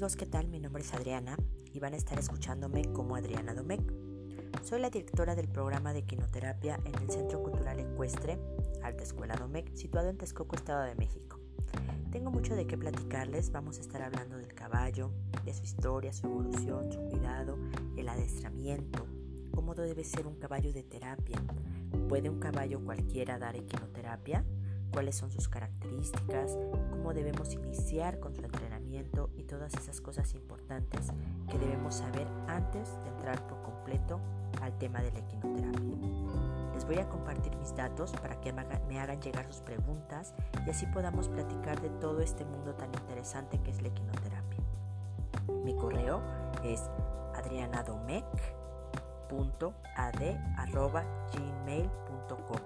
amigos, ¿qué tal? Mi nombre es Adriana y van a estar escuchándome como Adriana Domecq. Soy la directora del programa de quinoterapia en el Centro Cultural Ecuestre, Alta Escuela Domecq, situado en Texcoco, Estado de México. Tengo mucho de qué platicarles, vamos a estar hablando del caballo, de su historia, su evolución, su cuidado, el adestramiento, cómo debe ser un caballo de terapia. ¿Puede un caballo cualquiera dar equinoterapia? cuáles son sus características, cómo debemos iniciar con su entrenamiento todas esas cosas importantes que debemos saber antes de entrar por completo al tema de la equinoterapia. Les voy a compartir mis datos para que me hagan llegar sus preguntas y así podamos platicar de todo este mundo tan interesante que es la equinoterapia. Mi correo es adrianadomec.ad.gmail.com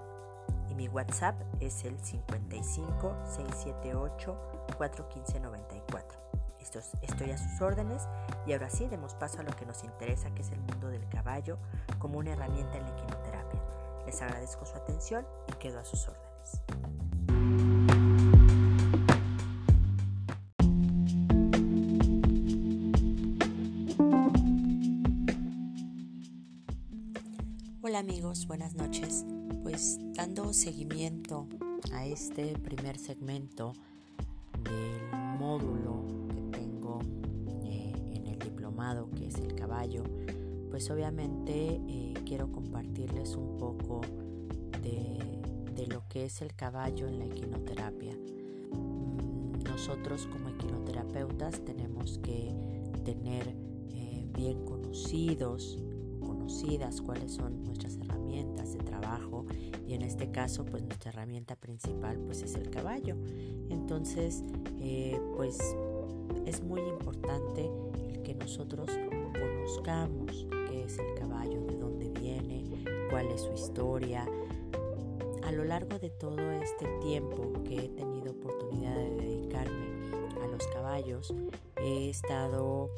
mi WhatsApp es el 55 678 415 94. Estoy a sus órdenes y ahora sí demos paso a lo que nos interesa, que es el mundo del caballo como una herramienta en la equinoterapia. Les agradezco su atención y quedo a sus órdenes. Hola amigos, buenas noches pues dando seguimiento a este primer segmento del módulo que diplomado que es el caballo, pues obviamente eh, quiero compartirles un poco de, lo que es el caballo en la equinoterapia. Mm, nosotros como equinoterapeutas tenemos que tener eh, bien conocidos, conocidas cuáles son nuestras herramientas de trabajo y en este caso pues nuestra herramienta principal pues es el caballo entonces eh, pues es muy importante nosotros conozcamos qué es el caballo de dónde viene cuál es su historia a lo largo de todo este tiempo que he tenido oportunidad de dedicarme a los caballos he estado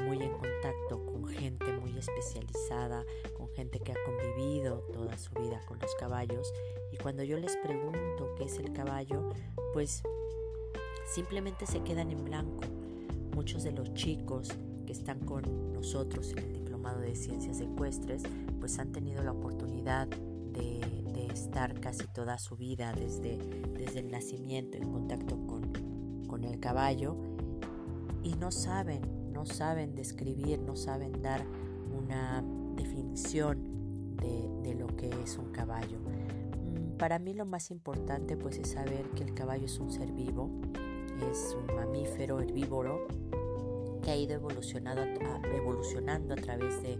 muy en contacto con gente muy especializada, con gente que ha convivido toda su vida con los caballos y cuando yo les pregunto qué es el caballo, pues simplemente se quedan en blanco. Muchos de los chicos que están con nosotros en el diplomado de ciencias ecuestres, pues han tenido la oportunidad de, estar casi toda su vida desde, desde el nacimiento en contacto con, con el caballo y no saben no saben describir, no saben dar una definición de, lo que es un caballo. Mm, para mí lo más importante pues es saber que el caballo es un ser vivo, es un mamífero herbívoro que ha ido evolucionando a través de,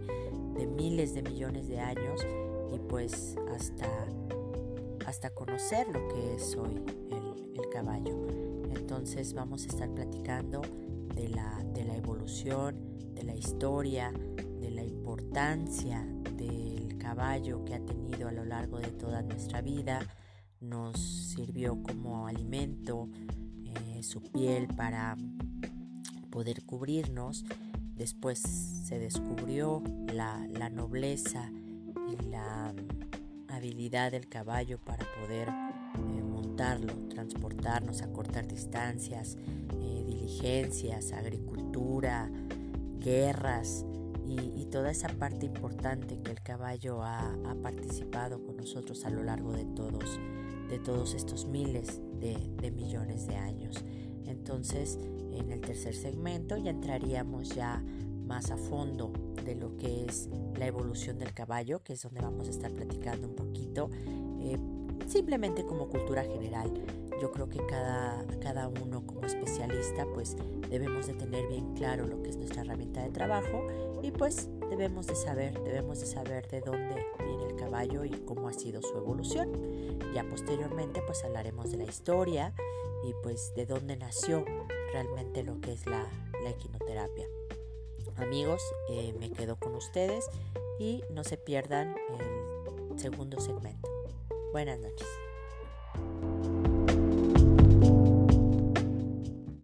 miles de millones de años y pues hasta, hasta conocer lo que es hoy el, el caballo. Entonces vamos a estar platicando de la, evolución, de la historia, de la importancia del caballo que ha tenido a lo largo de toda nuestra vida. Nos sirvió como alimento eh, su piel para poder cubrirnos. Después se descubrió la, nobleza y la habilidad del caballo para poder eh, montarlo, transportarnos, acortar distancias, diligencias, agricultura, guerras y, toda esa parte importante que el caballo ha, participado con nosotros a lo largo de todos, de todos estos miles de, millones de años. Entonces, en el tercer segmento ya entraríamos ya más a fondo de lo que es la evolución del caballo, que es donde vamos a estar platicando un poquito, eh, simplemente como cultura general yo creo que cada, cada uno como especialista pues debemos de tener bien claro lo que es nuestra herramienta de trabajo y pues debemos de saber, debemos de saber de dónde viene el caballo y cómo ha sido su evolución. Ya posteriormente pues hablaremos de la historia y pues de dónde nació realmente lo que es la, la equinoterapia. Amigos, eh, me quedo con ustedes y no se pierdan el segundo segmento. Buenas noches.